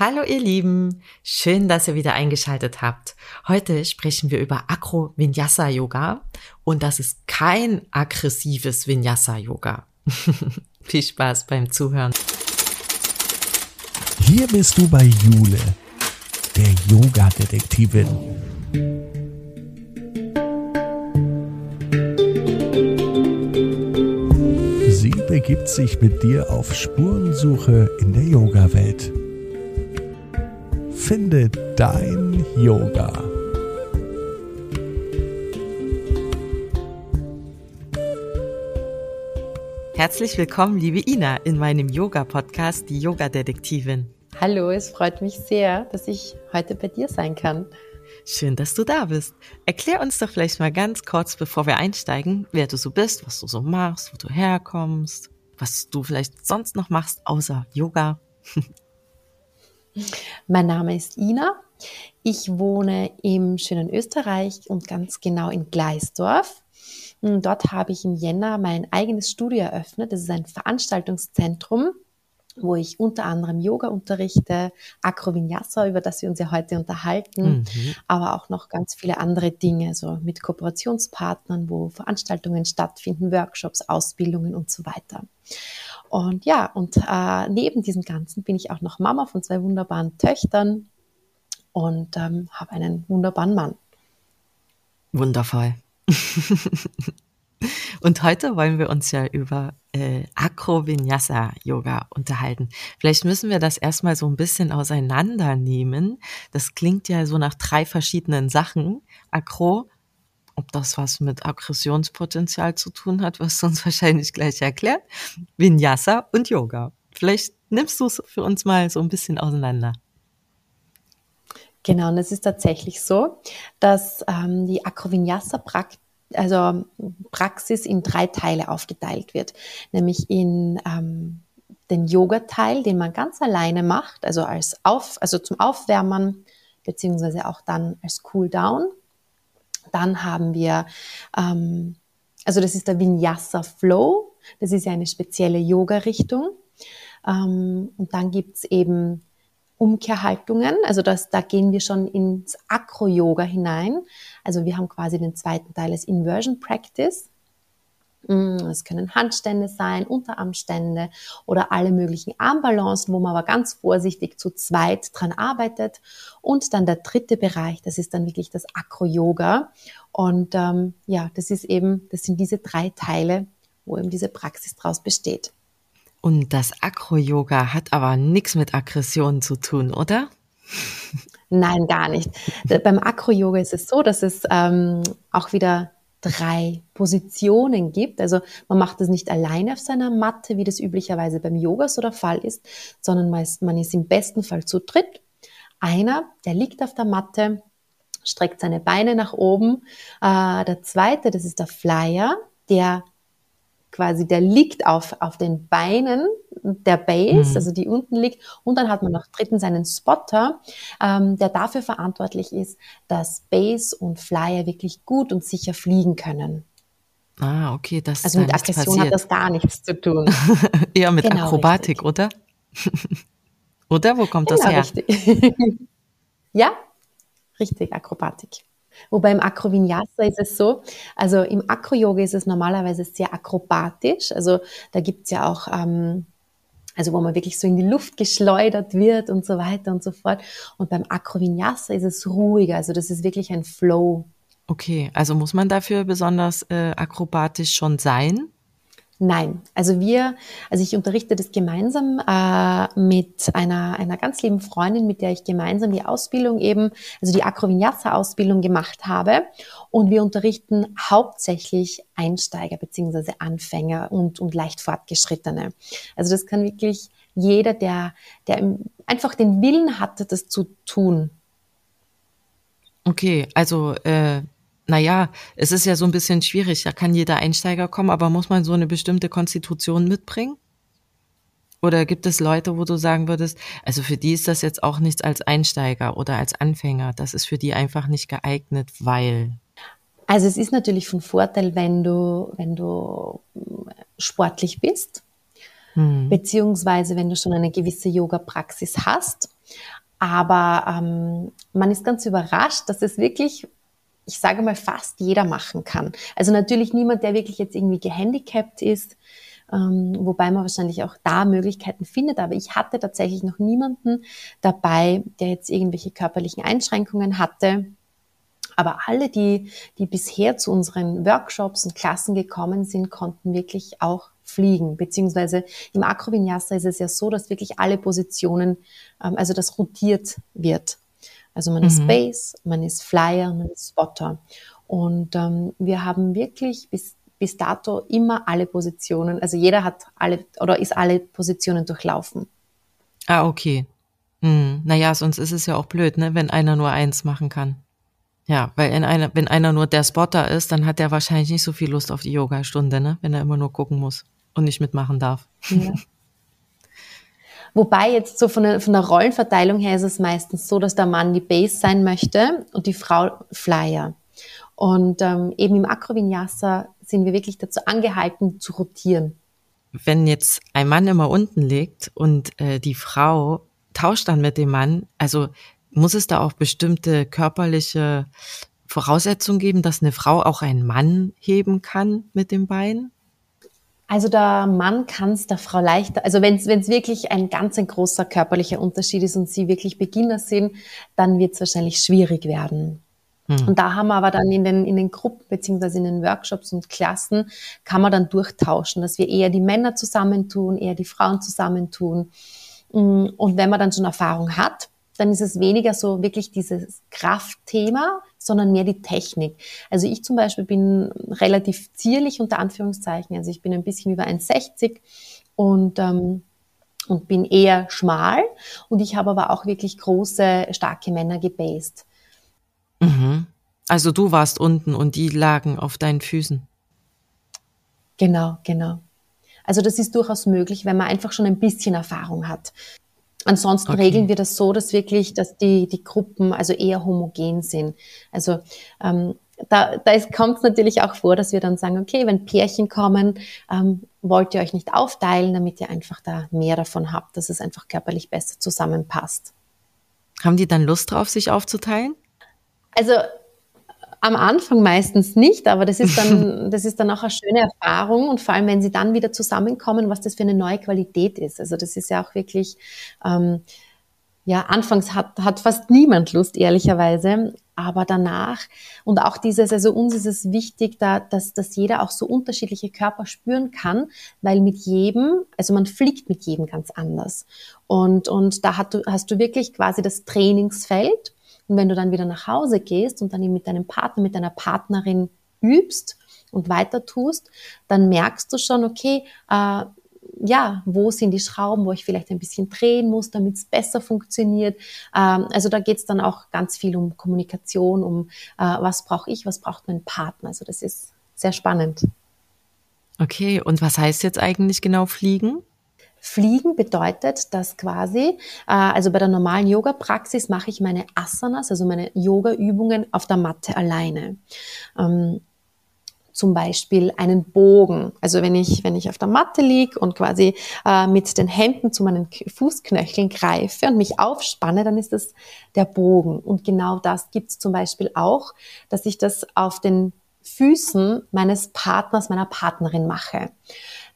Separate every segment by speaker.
Speaker 1: Hallo ihr Lieben, schön, dass ihr wieder eingeschaltet habt. Heute sprechen wir über Akro Vinyasa Yoga und das ist kein aggressives Vinyasa Yoga. Viel Spaß beim Zuhören.
Speaker 2: Hier bist du bei Jule, der Yoga-Detektivin. Sie begibt sich mit dir auf Spurensuche in der Yoga-Welt. Finde dein Yoga.
Speaker 1: Herzlich willkommen, liebe Ina, in meinem Yoga-Podcast, die Yoga-Detektivin.
Speaker 3: Hallo, es freut mich sehr, dass ich heute bei dir sein kann.
Speaker 1: Schön, dass du da bist. Erklär uns doch vielleicht mal ganz kurz, bevor wir einsteigen, wer du so bist, was du so machst, wo du herkommst, was du vielleicht sonst noch machst, außer Yoga.
Speaker 3: Mein Name ist Ina. Ich wohne im schönen Österreich und ganz genau in Gleisdorf. Dort habe ich im Jänner mein eigenes Studio eröffnet. Das ist ein Veranstaltungszentrum, wo ich unter anderem Yoga unterrichte, Akrovinyasa, über das wir uns ja heute unterhalten, mhm. aber auch noch ganz viele andere Dinge, so mit Kooperationspartnern, wo Veranstaltungen stattfinden, Workshops, Ausbildungen und so weiter. Und ja, und äh, neben diesem Ganzen bin ich auch noch Mama von zwei wunderbaren Töchtern und ähm, habe einen wunderbaren Mann.
Speaker 1: Wundervoll. und heute wollen wir uns ja über äh, Akro-Vinyasa Yoga unterhalten. Vielleicht müssen wir das erstmal so ein bisschen auseinandernehmen. Das klingt ja so nach drei verschiedenen Sachen. Akro ob das was mit Aggressionspotenzial zu tun hat, was du uns wahrscheinlich gleich erklärt. Vinyasa und Yoga. Vielleicht nimmst du es für uns mal so ein bisschen auseinander.
Speaker 3: Genau, und es ist tatsächlich so, dass ähm, die Akrovinyasa-Praxis also Praxis in drei Teile aufgeteilt wird, nämlich in ähm, den Yoga-Teil, den man ganz alleine macht, also als auf, also zum Aufwärmen beziehungsweise auch dann als Cool-Down. Dann haben wir, ähm, also das ist der Vinyasa Flow. Das ist ja eine spezielle Yoga-Richtung. Ähm, und dann gibt's eben Umkehrhaltungen. Also das, da gehen wir schon ins Acro-Yoga hinein. Also wir haben quasi den zweiten Teil als Inversion Practice. Mm, es können Handstände sein, Unterarmstände oder alle möglichen Armbalancen, wo man aber ganz vorsichtig zu zweit dran arbeitet. Und dann der dritte Bereich, das ist dann wirklich das Akro-Yoga. Und ähm, ja, das ist eben, das sind diese drei Teile, wo eben diese Praxis draus besteht.
Speaker 1: Und das Akro-Yoga hat aber nichts mit Aggression zu tun, oder?
Speaker 3: Nein, gar nicht. Beim Akro-Yoga ist es so, dass es ähm, auch wieder drei Positionen gibt. Also man macht das nicht alleine auf seiner Matte, wie das üblicherweise beim Yoga so der Fall ist, sondern man ist im besten Fall zu dritt. Einer, der liegt auf der Matte, streckt seine Beine nach oben. Äh, der zweite, das ist der Flyer, der quasi, der liegt auf, auf den Beinen der Base, mhm. also die unten liegt. Und dann hat man noch dritten seinen Spotter, ähm, der dafür verantwortlich ist, dass Base und Flyer wirklich gut und sicher fliegen können.
Speaker 1: Ah, okay, das
Speaker 3: Also mit Aggression passiert. hat das gar nichts zu tun.
Speaker 1: Eher mit genau, Akrobatik, richtig. oder? oder? Wo kommt genau, das her?
Speaker 3: Richtig. ja, richtig, Akrobatik. Wobei im Akrovinyasa ist es so, also im Akro-Yoga ist es normalerweise sehr akrobatisch. Also da gibt's ja auch, ähm, also wo man wirklich so in die Luft geschleudert wird und so weiter und so fort. Und beim Akrovinyasa ist es ruhiger. Also das ist wirklich ein Flow.
Speaker 1: Okay, also muss man dafür besonders äh, akrobatisch schon sein?
Speaker 3: Nein, also wir, also ich unterrichte das gemeinsam äh, mit einer, einer ganz lieben Freundin, mit der ich gemeinsam die Ausbildung eben, also die Akrovinyasa-Ausbildung gemacht habe. Und wir unterrichten hauptsächlich Einsteiger beziehungsweise Anfänger und, und leicht Fortgeschrittene. Also das kann wirklich jeder, der, der einfach den Willen hatte, das zu tun.
Speaker 1: Okay, also äh, naja, es ist ja so ein bisschen schwierig. Da kann jeder Einsteiger kommen, aber muss man so eine bestimmte Konstitution mitbringen? Oder gibt es Leute, wo du sagen würdest, also für die ist das jetzt auch nichts als Einsteiger oder als Anfänger. Das ist für die einfach nicht geeignet, weil.
Speaker 3: Also es ist natürlich von Vorteil, wenn du, wenn du sportlich bist, hm. beziehungsweise wenn du schon eine gewisse Yoga-Praxis hast. Aber ähm, man ist ganz überrascht, dass es wirklich, ich sage mal, fast jeder machen kann. Also natürlich niemand, der wirklich jetzt irgendwie gehandicapt ist, ähm, wobei man wahrscheinlich auch da Möglichkeiten findet. Aber ich hatte tatsächlich noch niemanden dabei, der jetzt irgendwelche körperlichen Einschränkungen hatte. Aber alle, die, die bisher zu unseren Workshops und Klassen gekommen sind, konnten wirklich auch fliegen. Beziehungsweise im Acrovinyasa ist es ja so, dass wirklich alle Positionen, ähm, also das rotiert wird. Also man mhm. ist Base, man ist Flyer, man ist Spotter. Und ähm, wir haben wirklich bis bis dato immer alle Positionen, also jeder hat alle oder ist alle Positionen durchlaufen.
Speaker 1: Ah, okay. Hm. Naja, sonst ist es ja auch blöd, ne, wenn einer nur eins machen kann. Ja, weil in einer, wenn einer nur der Spotter ist, dann hat der wahrscheinlich nicht so viel Lust auf die Yoga-Stunde, ne, wenn er immer nur gucken muss und nicht mitmachen darf. Ja.
Speaker 3: Wobei jetzt so von der, von der Rollenverteilung her ist es meistens so, dass der Mann die Base sein möchte und die Frau Flyer. Und ähm, eben im Acrovinyasa sind wir wirklich dazu angehalten zu rotieren.
Speaker 1: Wenn jetzt ein Mann immer unten liegt und äh, die Frau tauscht dann mit dem Mann, also muss es da auch bestimmte körperliche Voraussetzungen geben, dass eine Frau auch einen Mann heben kann mit dem Bein?
Speaker 3: Also der Mann kann es der Frau leichter, also wenn es wirklich ein ganz ein großer körperlicher Unterschied ist und sie wirklich Beginner sind, dann wird es wahrscheinlich schwierig werden. Mhm. Und da haben wir aber dann in den, in den Gruppen beziehungsweise in den Workshops und Klassen kann man dann durchtauschen, dass wir eher die Männer zusammentun, eher die Frauen zusammentun. Mm, und wenn man dann schon Erfahrung hat, dann ist es weniger so wirklich dieses Kraftthema, sondern mehr die Technik. Also ich zum Beispiel bin relativ zierlich unter Anführungszeichen, also ich bin ein bisschen über 1,60 und ähm, und bin eher schmal und ich habe aber auch wirklich große, starke Männer gebased.
Speaker 1: Mhm. Also du warst unten und die lagen auf deinen Füßen.
Speaker 3: Genau, genau. Also das ist durchaus möglich, wenn man einfach schon ein bisschen Erfahrung hat. Ansonsten okay. regeln wir das so, dass wirklich, dass die, die Gruppen also eher homogen sind. Also ähm, da, da kommt es natürlich auch vor, dass wir dann sagen, okay, wenn Pärchen kommen, ähm, wollt ihr euch nicht aufteilen, damit ihr einfach da mehr davon habt, dass es einfach körperlich besser zusammenpasst.
Speaker 1: Haben die dann Lust drauf, sich aufzuteilen?
Speaker 3: Also am Anfang meistens nicht, aber das ist dann, das ist dann auch eine schöne Erfahrung und vor allem, wenn sie dann wieder zusammenkommen, was das für eine neue Qualität ist. Also das ist ja auch wirklich, ähm, ja, anfangs hat, hat fast niemand Lust, ehrlicherweise, aber danach und auch dieses, also uns ist es wichtig, da, dass, dass jeder auch so unterschiedliche Körper spüren kann, weil mit jedem, also man fliegt mit jedem ganz anders. Und, und da hat du, hast du wirklich quasi das Trainingsfeld und wenn du dann wieder nach Hause gehst und dann mit deinem Partner, mit deiner Partnerin übst und weiter tust, dann merkst du schon, okay, äh, ja, wo sind die Schrauben, wo ich vielleicht ein bisschen drehen muss, damit es besser funktioniert. Ähm, also da geht es dann auch ganz viel um Kommunikation, um äh, was brauche ich, was braucht mein Partner. Also das ist sehr spannend.
Speaker 1: Okay, und was heißt jetzt eigentlich genau fliegen?
Speaker 3: Fliegen bedeutet, dass quasi, äh, also bei der normalen Yoga-Praxis mache ich meine Asanas, also meine Yoga-Übungen auf der Matte alleine. Ähm, zum Beispiel einen Bogen. Also wenn ich, wenn ich auf der Matte liege und quasi äh, mit den Händen zu meinen Fußknöcheln greife und mich aufspanne, dann ist das der Bogen. Und genau das gibt es zum Beispiel auch, dass ich das auf den Füßen meines Partners, meiner Partnerin mache.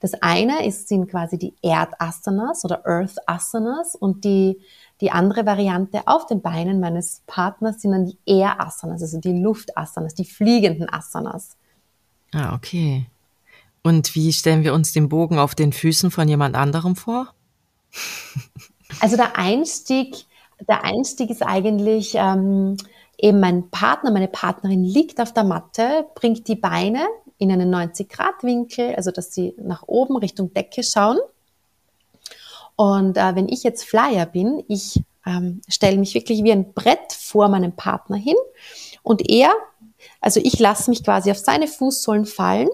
Speaker 3: Das eine ist, sind quasi die Erdasanas oder Earth Asanas und die, die andere Variante auf den Beinen meines Partners sind dann die Air Asanas, also die Luftasanas, die fliegenden Asanas.
Speaker 1: Ah, okay. Und wie stellen wir uns den Bogen auf den Füßen von jemand anderem vor?
Speaker 3: Also der Einstieg, der Einstieg ist eigentlich ähm, eben mein Partner, meine Partnerin liegt auf der Matte, bringt die Beine in einen 90-Grad-Winkel, also dass sie nach oben Richtung Decke schauen. Und äh, wenn ich jetzt Flyer bin, ich ähm, stelle mich wirklich wie ein Brett vor meinem Partner hin und er, also ich lasse mich quasi auf seine Fußsohlen fallen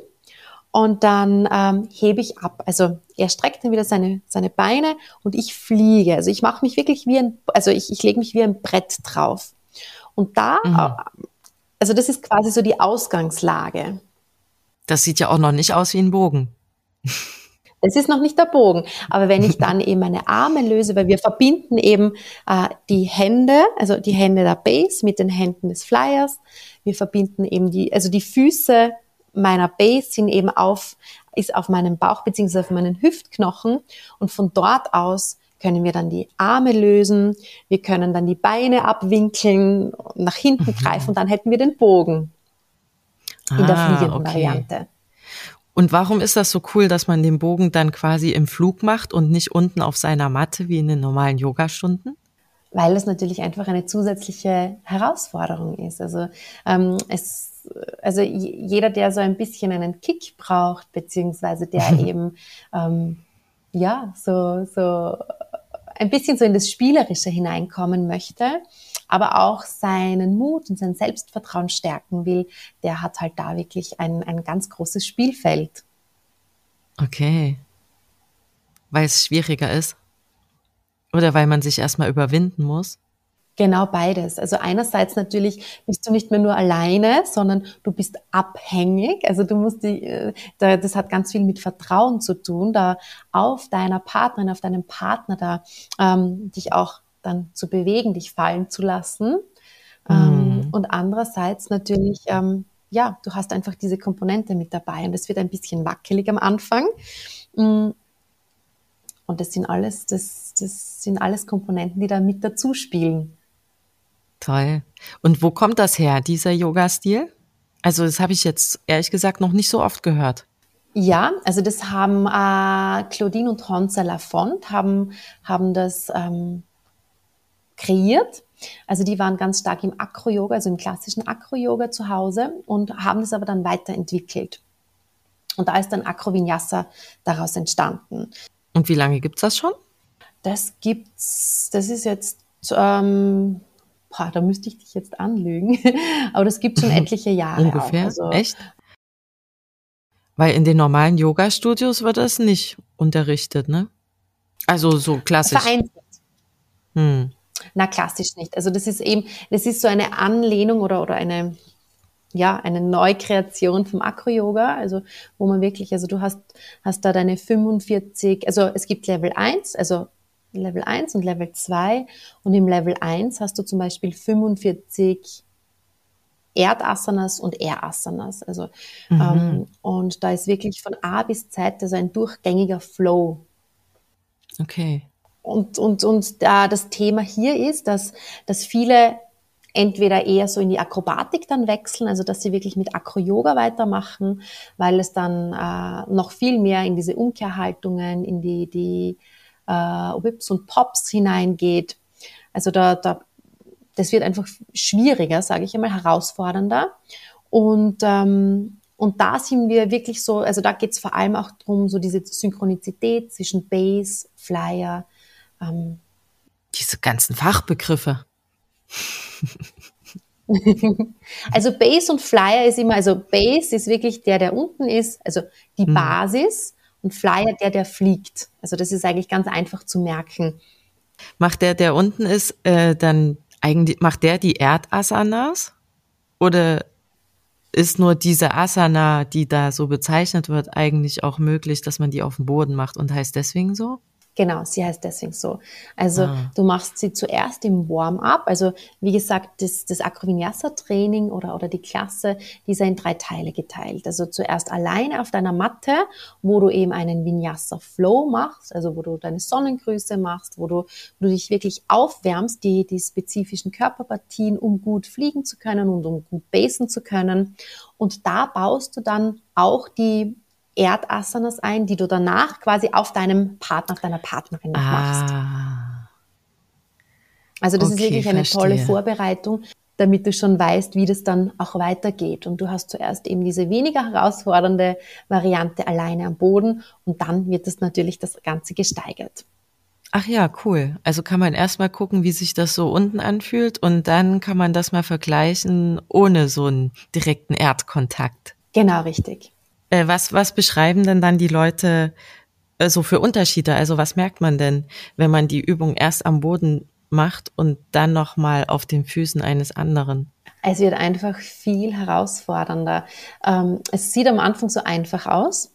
Speaker 3: und dann ähm, hebe ich ab. Also er streckt dann wieder seine, seine Beine und ich fliege. Also ich mache mich wirklich wie ein, also ich, ich lege mich wie ein Brett drauf. Und da, mhm. also das ist quasi so die Ausgangslage.
Speaker 1: Das sieht ja auch noch nicht aus wie ein Bogen.
Speaker 3: Das ist noch nicht der Bogen. Aber wenn ich dann eben meine Arme löse, weil wir verbinden eben äh, die Hände, also die Hände der Base mit den Händen des Flyers. Wir verbinden eben die, also die Füße meiner Base sind eben auf, ist auf meinem Bauch beziehungsweise auf meinen Hüftknochen und von dort aus können wir dann die Arme lösen, wir können dann die Beine abwinkeln, nach hinten mhm. greifen und dann hätten wir den Bogen in der ah, fliegenden okay. Variante.
Speaker 1: Und warum ist das so cool, dass man den Bogen dann quasi im Flug macht und nicht unten auf seiner Matte wie in den normalen Yogastunden?
Speaker 3: Weil es natürlich einfach eine zusätzliche Herausforderung ist. Also ähm, es, also jeder, der so ein bisschen einen Kick braucht, beziehungsweise der eben ähm, ja so so ein bisschen so in das Spielerische hineinkommen möchte, aber auch seinen Mut und sein Selbstvertrauen stärken will, der hat halt da wirklich ein, ein ganz großes Spielfeld.
Speaker 1: Okay. Weil es schwieriger ist? Oder weil man sich erstmal überwinden muss?
Speaker 3: Genau beides. Also einerseits natürlich bist du nicht mehr nur alleine, sondern du bist abhängig. Also du musst die, äh, das hat ganz viel mit Vertrauen zu tun, da auf deiner Partnerin, auf deinem Partner da ähm, dich auch dann zu bewegen, dich fallen zu lassen. Ähm, mhm. und andererseits natürlich, ähm, ja, du hast einfach diese Komponente mit dabei und es wird ein bisschen wackelig am Anfang. Mm. Und das sind alles, das, das sind alles Komponenten, die da mit dazu spielen.
Speaker 1: Toll. Und wo kommt das her, dieser Yoga-Stil? Also das habe ich jetzt ehrlich gesagt noch nicht so oft gehört.
Speaker 3: Ja, also das haben äh, Claudine und Honza Lafont haben, haben das ähm, kreiert. Also die waren ganz stark im Akro-Yoga, also im klassischen Akro-Yoga zu Hause und haben das aber dann weiterentwickelt. Und da ist dann Akro-Vinyasa daraus entstanden.
Speaker 1: Und wie lange gibt's das schon?
Speaker 3: Das gibt's, das ist jetzt, ähm, boah, da müsste ich dich jetzt anlügen, aber das gibt schon etliche Jahre.
Speaker 1: Ungefähr? Also, Echt? Weil in den normalen Yoga-Studios wird das nicht unterrichtet, ne? Also so klassisch. Vereinzelt.
Speaker 3: Hm. Na, klassisch nicht. Also das ist eben, das ist so eine Anlehnung oder, oder eine, ja, eine Neukreation vom Acro-Yoga, also wo man wirklich, also du hast, hast da deine 45, also es gibt Level 1, also Level 1 und Level 2 und im Level 1 hast du zum Beispiel 45 Erdasanas und Air-Asanas. Also, mhm. ähm, und da ist wirklich von A bis Z also ein durchgängiger Flow.
Speaker 1: Okay.
Speaker 3: Und, und, und da das Thema hier ist, dass, dass viele entweder eher so in die Akrobatik dann wechseln, also dass sie wirklich mit Akro-Yoga weitermachen, weil es dann äh, noch viel mehr in diese Umkehrhaltungen, in die, die äh, Whips und Pops hineingeht. Also da, da, das wird einfach schwieriger, sage ich einmal, herausfordernder. Und, ähm, und da sind wir wirklich so, also da geht es vor allem auch darum, so diese Synchronizität zwischen Bass, Flyer,
Speaker 1: ähm, Diese ganzen Fachbegriffe.
Speaker 3: also Base und Flyer ist immer, also Base ist wirklich der, der unten ist, also die hm. Basis und Flyer der, der fliegt. Also das ist eigentlich ganz einfach zu merken.
Speaker 1: Macht der, der unten ist, äh, dann eigentlich, macht der die Erdasanas? Oder ist nur diese Asana, die da so bezeichnet wird, eigentlich auch möglich, dass man die auf dem Boden macht und heißt deswegen so?
Speaker 3: Genau, sie heißt deswegen so. Also ah. du machst sie zuerst im Warm-up. Also wie gesagt, das, das Acrovinyasa-Training oder, oder die Klasse, die ist in drei Teile geteilt. Also zuerst alleine auf deiner Matte, wo du eben einen Vinyasa-Flow machst, also wo du deine Sonnengrüße machst, wo du, wo du dich wirklich aufwärmst, die, die spezifischen Körperpartien, um gut fliegen zu können und um gut basen zu können. Und da baust du dann auch die Erdasanas ein, die du danach quasi auf deinem Partner, auf deiner Partnerin ah. machst. Also das okay, ist wirklich eine verstehe. tolle Vorbereitung, damit du schon weißt, wie das dann auch weitergeht. Und du hast zuerst eben diese weniger herausfordernde Variante alleine am Boden und dann wird das natürlich das Ganze gesteigert.
Speaker 1: Ach ja, cool. Also kann man erstmal gucken, wie sich das so unten anfühlt und dann kann man das mal vergleichen ohne so einen direkten Erdkontakt.
Speaker 3: Genau, richtig.
Speaker 1: Äh, was, was beschreiben denn dann die Leute äh, so für Unterschiede? Also was merkt man denn, wenn man die Übung erst am Boden macht und dann nochmal auf den Füßen eines anderen?
Speaker 3: Es wird einfach viel herausfordernder. Ähm, es sieht am Anfang so einfach aus.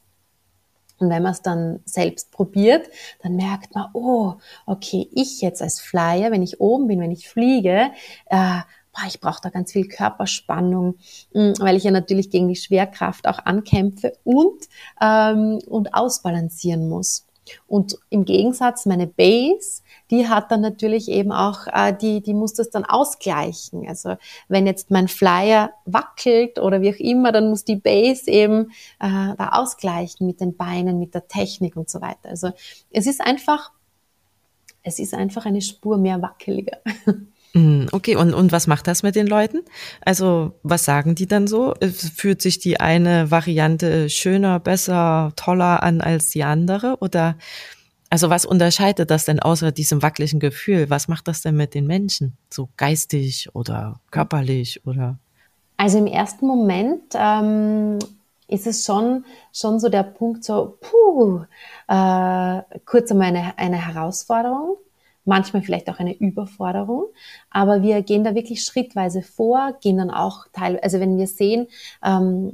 Speaker 3: Und wenn man es dann selbst probiert, dann merkt man, oh, okay, ich jetzt als Flyer, wenn ich oben bin, wenn ich fliege, äh, boah, ich brauche da ganz viel Körperspannung, mm, weil ich ja natürlich gegen die Schwerkraft auch ankämpfe und, ähm, und ausbalancieren muss. Und im Gegensatz meine Base, die hat dann natürlich eben auch, äh, die, die muss das dann ausgleichen. Also wenn jetzt mein Flyer wackelt oder wie auch immer, dann muss die Base eben äh, da ausgleichen mit den Beinen, mit der Technik und so weiter. Also es ist einfach, es ist einfach eine Spur mehr wackeliger.
Speaker 1: Mm, okay, und, und was macht das mit den Leuten? Also, was sagen die dann so? Fühlt sich die eine Variante schöner, besser, toller an als die andere? Oder, also was unterscheidet das denn außer diesem wackeligen Gefühl? Was macht das denn mit den Menschen? So geistig oder körperlich oder?
Speaker 3: Also im ersten Moment ähm, ist es schon, schon so der Punkt so, puh, äh, kurz einmal eine, eine Herausforderung manchmal vielleicht auch eine Überforderung. Aber wir gehen da wirklich schrittweise vor, gehen dann auch teil, also wenn wir sehen, ähm,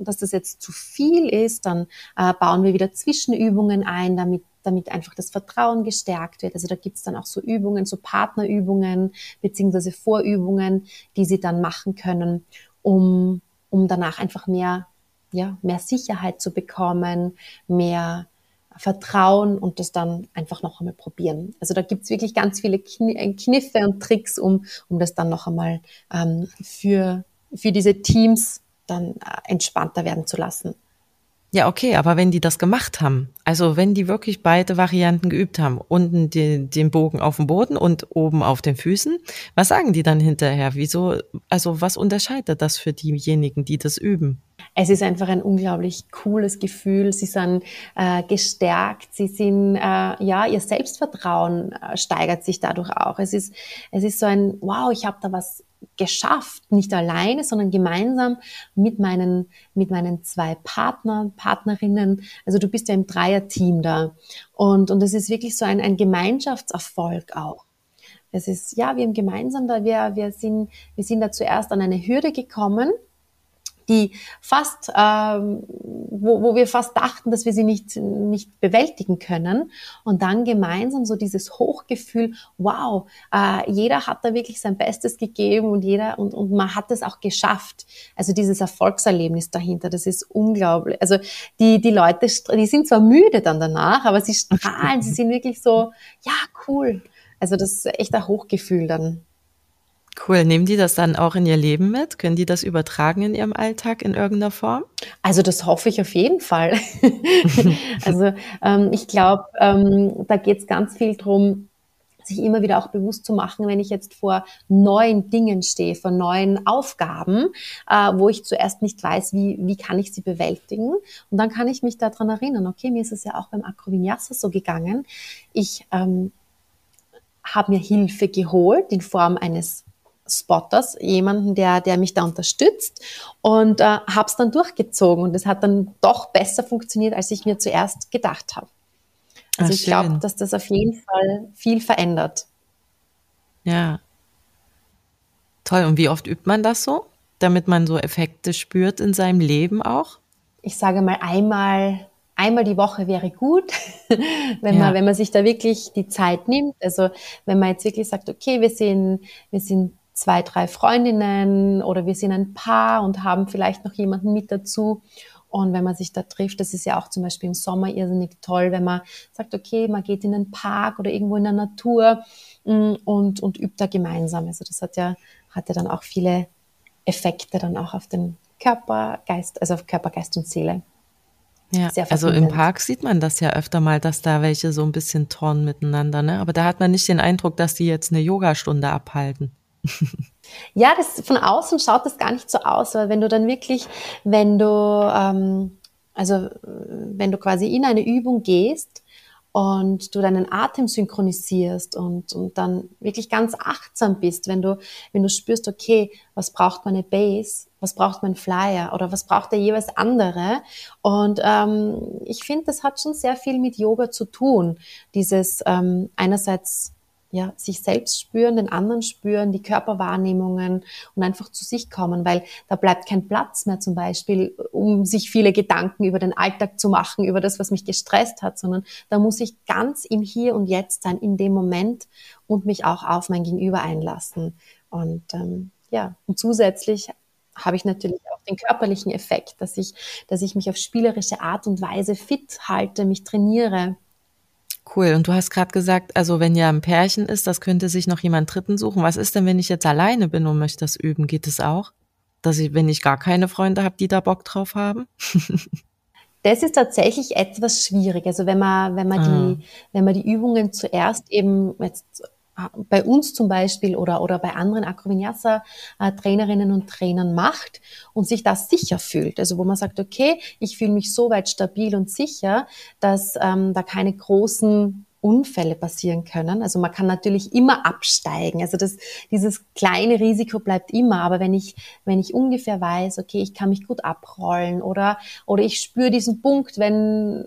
Speaker 3: dass das jetzt zu viel ist, dann äh, bauen wir wieder Zwischenübungen ein, damit damit einfach das Vertrauen gestärkt wird. Also da gibt's dann auch so Übungen, so Partnerübungen beziehungsweise Vorübungen, die sie dann machen können, um, um danach einfach mehr, ja, mehr Sicherheit zu bekommen, mehr vertrauen und das dann einfach noch einmal probieren. Also da gibt's wirklich ganz viele äh, Kniffe und Tricks, um, um das dann noch einmal ähm, für, für diese Teams dann äh, entspannter werden zu lassen.
Speaker 1: Ja, okay, aber wenn die das gemacht haben, also wenn die wirklich beide Varianten geübt haben, unten den, den Bogen auf dem Boden und oben auf den Füßen, was sagen die dann hinterher? Wieso, also was unterscheidet das für diejenigen, die das üben?
Speaker 3: Es ist einfach ein unglaublich cooles Gefühl. Sie sind äh, gestärkt, sie sind, äh, ja, ihr Selbstvertrauen äh, steigert sich dadurch auch. Es ist, es ist so ein, wow, ich habe da was geschafft, nicht alleine, sondern gemeinsam mit meinen, mit meinen zwei Partnern, Partnerinnen. Also du bist ja im Dreierteam da. Und, und es ist wirklich so ein, ein Gemeinschaftserfolg auch. Es ist, ja, wir haben gemeinsam da, wir, wir sind, wir sind da zuerst an eine Hürde gekommen, die fast, ähm, wo, wo wir fast dachten, dass wir sie nicht, nicht bewältigen können. Und dann gemeinsam so dieses Hochgefühl, wow, äh, jeder hat da wirklich sein Bestes gegeben und jeder, und, und man hat es auch geschafft. Also dieses Erfolgserlebnis dahinter, das ist unglaublich. Also die, die Leute, die sind zwar müde dann danach, aber sie strahlen, sie sind wirklich so, ja, cool. Also das ist echt ein Hochgefühl dann.
Speaker 1: Cool. Nehmen die das dann auch in ihr Leben mit? Können die das übertragen in ihrem Alltag in irgendeiner Form?
Speaker 3: Also das hoffe ich auf jeden Fall. also ähm, ich glaube, ähm, da geht es ganz viel drum, sich immer wieder auch bewusst zu machen, wenn ich jetzt vor neuen Dingen stehe, vor neuen Aufgaben, äh, wo ich zuerst nicht weiß, wie, wie kann ich sie bewältigen. Und dann kann ich mich daran erinnern, okay, mir ist es ja auch beim Akrovinyasa so gegangen. Ich ähm, habe mir Hilfe geholt in Form eines Spotters, jemanden, der, der mich da unterstützt und äh, habe es dann durchgezogen und es hat dann doch besser funktioniert, als ich mir zuerst gedacht habe. Also Ach, ich glaube, dass das auf jeden Fall viel verändert.
Speaker 1: Ja. Toll. Und wie oft übt man das so, damit man so Effekte spürt in seinem Leben auch?
Speaker 3: Ich sage mal einmal einmal die Woche wäre gut, wenn ja. man, wenn man sich da wirklich die Zeit nimmt. Also wenn man jetzt wirklich sagt, okay, wir sind, wir sind zwei, drei Freundinnen oder wir sind ein Paar und haben vielleicht noch jemanden mit dazu. Und wenn man sich da trifft, das ist ja auch zum Beispiel im Sommer irrsinnig toll, wenn man sagt, okay, man geht in den Park oder irgendwo in der Natur mm, und, und übt da gemeinsam. Also das hat ja, hat ja dann auch viele Effekte dann auch auf den Körper, Geist, also auf Körper, Geist und Seele.
Speaker 1: Ja, also im Park sieht man das ja öfter mal, dass da welche so ein bisschen torn miteinander, ne? Aber da hat man nicht den Eindruck, dass die jetzt eine Yogastunde abhalten.
Speaker 3: Ja, das von außen schaut das gar nicht so aus, weil wenn du dann wirklich, wenn du, ähm, also wenn du quasi in eine Übung gehst und du deinen Atem synchronisierst und, und dann wirklich ganz achtsam bist, wenn du, wenn du spürst, okay, was braucht meine Base, was braucht mein Flyer oder was braucht der jeweils andere. Und ähm, ich finde, das hat schon sehr viel mit Yoga zu tun. Dieses ähm, einerseits ja, sich selbst spüren, den anderen spüren, die Körperwahrnehmungen und einfach zu sich kommen, weil da bleibt kein Platz mehr zum Beispiel, um sich viele Gedanken über den Alltag zu machen, über das, was mich gestresst hat, sondern da muss ich ganz im Hier und Jetzt sein, in dem Moment und mich auch auf mein Gegenüber einlassen. Und ähm, ja, und zusätzlich habe ich natürlich auch den körperlichen Effekt, dass ich, dass ich mich auf spielerische Art und Weise fit halte, mich trainiere.
Speaker 1: Cool. Und du hast gerade gesagt, also wenn ja ein Pärchen ist, das könnte sich noch jemand Dritten suchen. Was ist denn, wenn ich jetzt alleine bin und möchte das üben? Geht es auch? Dass ich, wenn ich gar keine Freunde habe, die da Bock drauf haben?
Speaker 3: Das ist tatsächlich etwas schwierig. Also wenn man, wenn man ah. die, wenn man die Übungen zuerst eben jetzt bei uns zum Beispiel oder, oder bei anderen Akrovinyasa-Trainerinnen und Trainern macht und sich da sicher fühlt. Also wo man sagt, okay, ich fühle mich so weit stabil und sicher, dass ähm, da keine großen Unfälle passieren können. Also man kann natürlich immer absteigen. Also das, dieses kleine Risiko bleibt immer. Aber wenn ich, wenn ich ungefähr weiß, okay, ich kann mich gut abrollen oder, oder ich spüre diesen Punkt, wenn,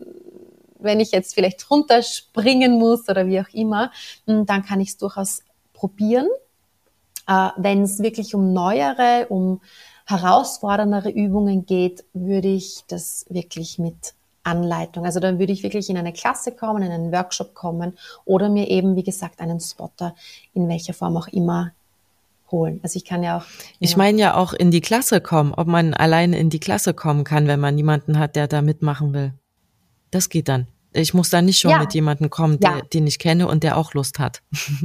Speaker 3: wenn ich jetzt vielleicht runterspringen muss oder wie auch immer, hm, dann kann ich es durchaus probieren. Äh, wenn es wirklich um neuere, um herausforderndere Übungen geht, würde ich das wirklich mit Anleitung. Also dann würde ich wirklich in eine Klasse kommen, in einen Workshop kommen oder mir eben, wie gesagt, einen Spotter in welcher Form auch immer holen. Also ich kann ja auch.
Speaker 1: Ich meine ja auch in die Klasse kommen, ob man alleine in die Klasse kommen kann, wenn man niemanden hat, der da mitmachen will. Das geht dann. Ich muss da nicht schon ja. mit jemandem kommen, der, ja. den ich kenne und der auch Lust hat.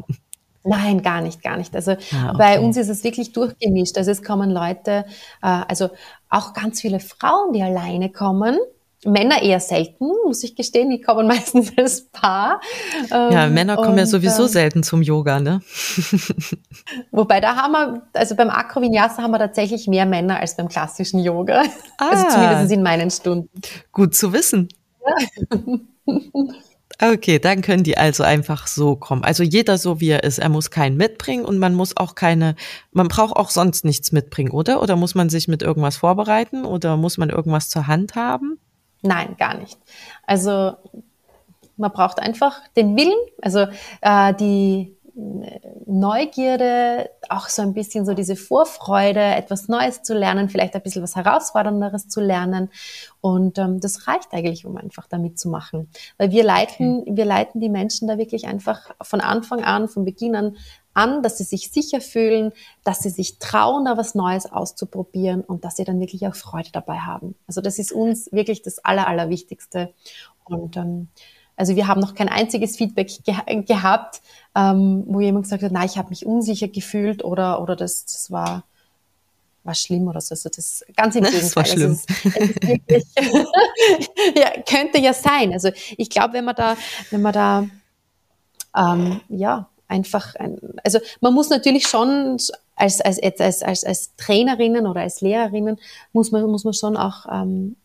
Speaker 3: Nein, gar nicht, gar nicht. Also ah, okay. bei uns ist es wirklich durchgemischt. Also es kommen Leute, äh, also auch ganz viele Frauen, die alleine kommen. Männer eher selten, muss ich gestehen, die kommen meistens als Paar.
Speaker 1: Ja, ähm, Männer kommen und, ja sowieso ähm, selten zum Yoga, ne?
Speaker 3: Wobei da haben wir, also beim Akrovinyasa haben wir tatsächlich mehr Männer als beim klassischen Yoga. Ah, also zumindest in meinen Stunden.
Speaker 1: Gut zu wissen. Okay, dann können die also einfach so kommen. Also jeder so wie er ist. Er muss keinen mitbringen und man muss auch keine, man braucht auch sonst nichts mitbringen, oder? Oder muss man sich mit irgendwas vorbereiten oder muss man irgendwas zur Hand haben?
Speaker 3: Nein, gar nicht. Also man braucht einfach den Willen, also äh, die Neugierde, auch so ein bisschen so diese Vorfreude, etwas Neues zu lernen, vielleicht ein bisschen was Herausfordernderes zu lernen. Und ähm, das reicht eigentlich, um einfach damit zu machen. Weil wir leiten, okay. wir leiten die Menschen da wirklich einfach von Anfang an, von Beginn an an, dass sie sich sicher fühlen, dass sie sich trauen, da was Neues auszuprobieren und dass sie dann wirklich auch Freude dabei haben. Also das ist uns wirklich das Aller, Allerwichtigste. Und ähm, also wir haben noch kein einziges Feedback ge gehabt, ähm, wo jemand gesagt hat, nein, ich habe mich unsicher gefühlt oder, oder das, das war, war schlimm oder so. Also das ganz im Gegenteil. Das war schlimm. Also es, es ist wirklich, ja, könnte ja sein. Also ich glaube, wenn man da, wenn man da ähm, ja einfach, ein, also man muss natürlich schon als, als, als, als, als Trainerinnen oder als Lehrerinnen muss man, muss man schon auch ähm,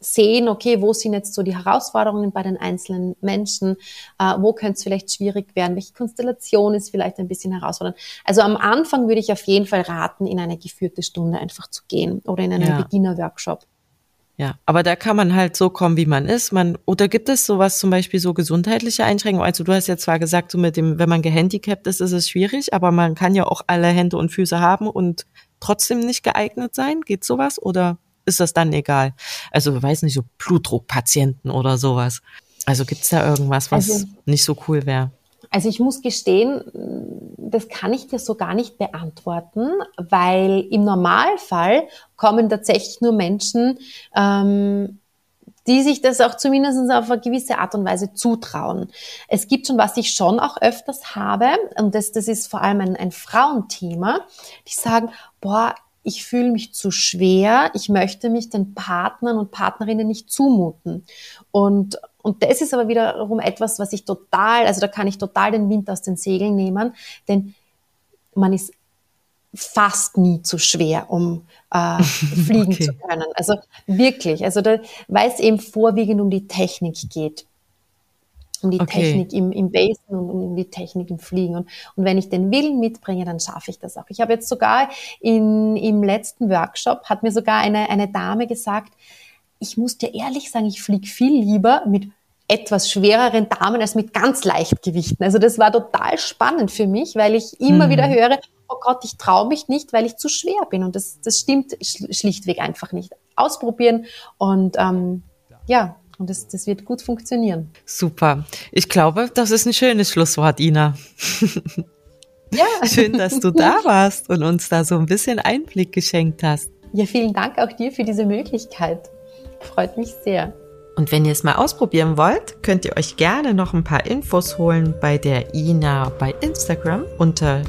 Speaker 3: sehen, okay, wo sind jetzt so die Herausforderungen bei den einzelnen Menschen, äh, wo könnte es vielleicht schwierig werden, welche Konstellation ist vielleicht ein bisschen herausfordernd. Also am Anfang würde ich auf jeden Fall raten, in eine geführte Stunde einfach zu gehen oder in einen ja. Beginner-Workshop.
Speaker 1: Ja, aber da kann man halt so kommen, wie man ist. Man, oder gibt es sowas zum Beispiel so gesundheitliche Einschränkungen? Also du hast ja zwar gesagt, so mit dem, wenn man gehandicapt ist, ist es schwierig, aber man kann ja auch alle Hände und Füße haben und trotzdem nicht geeignet sein. Geht sowas oder? Ist das dann egal. Also, weiß nicht, so Blutdruckpatienten oder sowas. Also gibt's da irgendwas, was also, nicht so cool wäre?
Speaker 3: Also ich muss gestehen, das kann ich dir so gar nicht beantworten, weil im Normalfall kommen tatsächlich nur Menschen, ähm, die sich das auch zumindest auf eine gewisse Art und Weise zutrauen. Es gibt schon, was ich schon auch öfters habe, und das, das ist vor allem ein, ein Frauenthema, die sagen, boah, ich fühle mich zu schwer, ich möchte mich den Partnern und Partnerinnen nicht zumuten. Und, und das ist aber wiederum etwas, was ich total, also da kann ich total den Wind aus den Segeln nehmen, denn man ist fast nie zu schwer, um äh, fliegen okay. zu können. Also wirklich, also da, weil es eben vorwiegend um die Technik geht um die okay. Technik im, im Basen und um die Technik im Fliegen. Und, und wenn ich den Willen mitbringe, dann schaffe ich das auch. Ich habe jetzt sogar in, im letzten Workshop, hat mir sogar eine, eine Dame gesagt, ich muss dir ehrlich sagen, ich fliege viel lieber mit etwas schwereren Damen als mit ganz Leichtgewichten. Also das war total spannend für mich, weil ich immer mhm. wieder höre, oh Gott, ich traue mich nicht, weil ich zu schwer bin. Und das, das stimmt schlichtweg einfach nicht. Ausprobieren und ähm, ja, und das, das wird gut funktionieren.
Speaker 1: Super. Ich glaube, das ist ein schönes Schlusswort, Ina. Ja. Schön, dass du da warst und uns da so ein bisschen Einblick geschenkt hast.
Speaker 3: Ja, vielen Dank auch dir für diese Möglichkeit. Freut mich sehr.
Speaker 1: Und wenn ihr es mal ausprobieren wollt, könnt ihr euch gerne noch ein paar Infos holen bei der Ina bei Instagram unter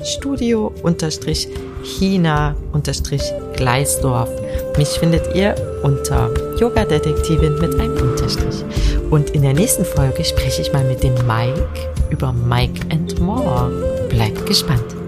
Speaker 1: studio-china-gleisdorf. Mich findet ihr unter Yoga-Detektivin mit einem Unterstrich. Und in der nächsten Folge spreche ich mal mit dem Mike über Mike and More. Bleibt gespannt.